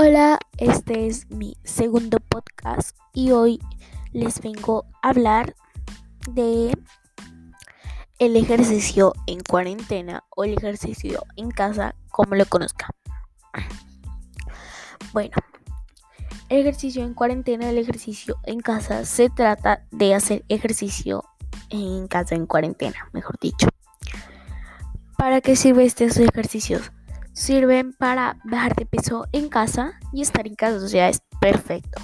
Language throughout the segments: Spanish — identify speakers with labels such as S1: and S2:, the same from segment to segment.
S1: Hola, este es mi segundo podcast y hoy les vengo a hablar de el ejercicio en cuarentena o el ejercicio en casa, como lo conozca. Bueno, el ejercicio en cuarentena, el ejercicio en casa, se trata de hacer ejercicio en casa en cuarentena, mejor dicho. ¿Para qué sirve estos ejercicios? Sirven para bajar de peso en casa y estar en casa, o sea, es perfecto.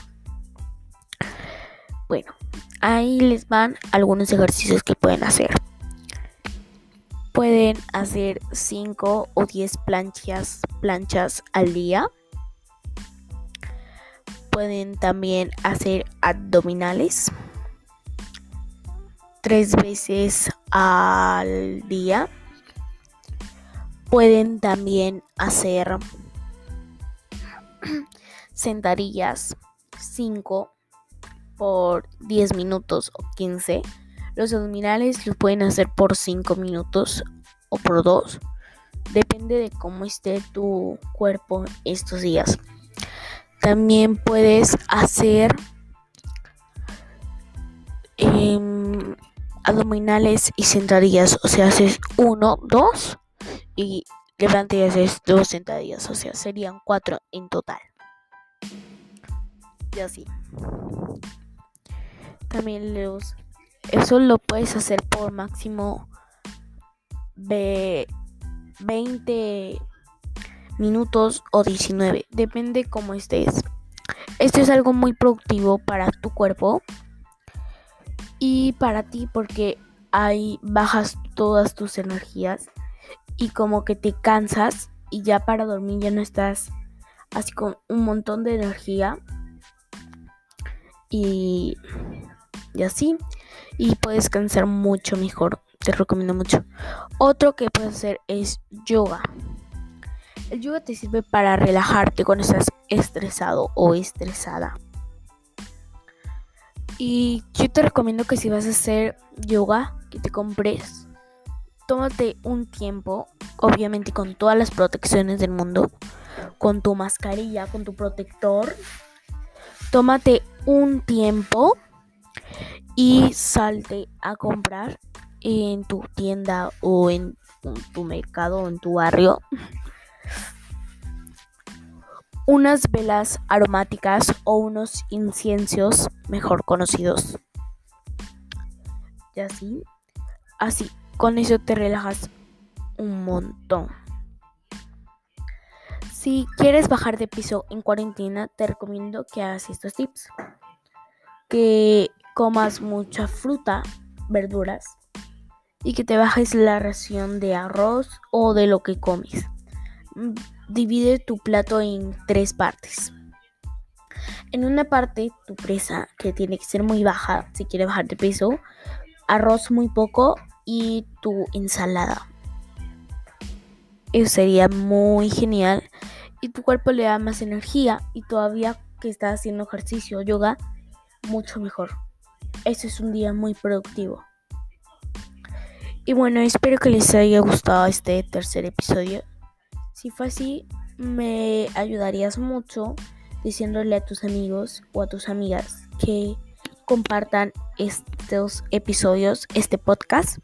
S1: Bueno, ahí les van algunos ejercicios que pueden hacer. Pueden hacer 5 o 10 planchas, planchas al día pueden también hacer abdominales tres veces al día. Pueden también hacer sentadillas 5 por 10 minutos o 15. Los abdominales los pueden hacer por 5 minutos o por 2. Depende de cómo esté tu cuerpo estos días. También puedes hacer em, abdominales y sentadillas. O sea, haces uno, dos y levantas y haces dos sentadillas. O sea, serían cuatro en total. Y así. También los... Eso lo puedes hacer por máximo de 20 minutos o 19, depende cómo estés. Esto es algo muy productivo para tu cuerpo y para ti porque ahí bajas todas tus energías y como que te cansas y ya para dormir ya no estás así con un montón de energía. Y, y así. Y puedes cansar mucho mejor te recomiendo mucho. Otro que puedes hacer es yoga. El yoga te sirve para relajarte cuando estás estresado o estresada. Y yo te recomiendo que si vas a hacer yoga, que te compres, tómate un tiempo, obviamente con todas las protecciones del mundo, con tu mascarilla, con tu protector. Tómate un tiempo y salte a comprar en tu tienda o en tu mercado o en tu barrio unas velas aromáticas o unos inciensos mejor conocidos. Y así, así, con eso te relajas un montón. Si quieres bajar de piso en cuarentena, te recomiendo que hagas estos tips. Que comas mucha fruta, verduras y que te bajes la ración de arroz o de lo que comes divide tu plato en tres partes. En una parte, tu presa, que tiene que ser muy baja si quieres bajar de peso, arroz muy poco y tu ensalada. Sería muy genial y tu cuerpo le da más energía y todavía que estás haciendo ejercicio o yoga, mucho mejor. Eso es un día muy productivo. Y bueno, espero que les haya gustado este tercer episodio. Si fue así, me ayudarías mucho diciéndole a tus amigos o a tus amigas que compartan estos episodios, este podcast.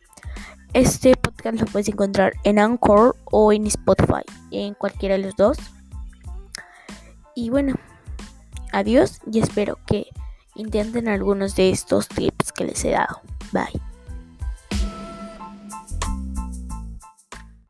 S1: Este podcast lo puedes encontrar en Anchor o en Spotify, en cualquiera de los dos. Y bueno, adiós y espero que intenten algunos de estos tips que les he dado. Bye.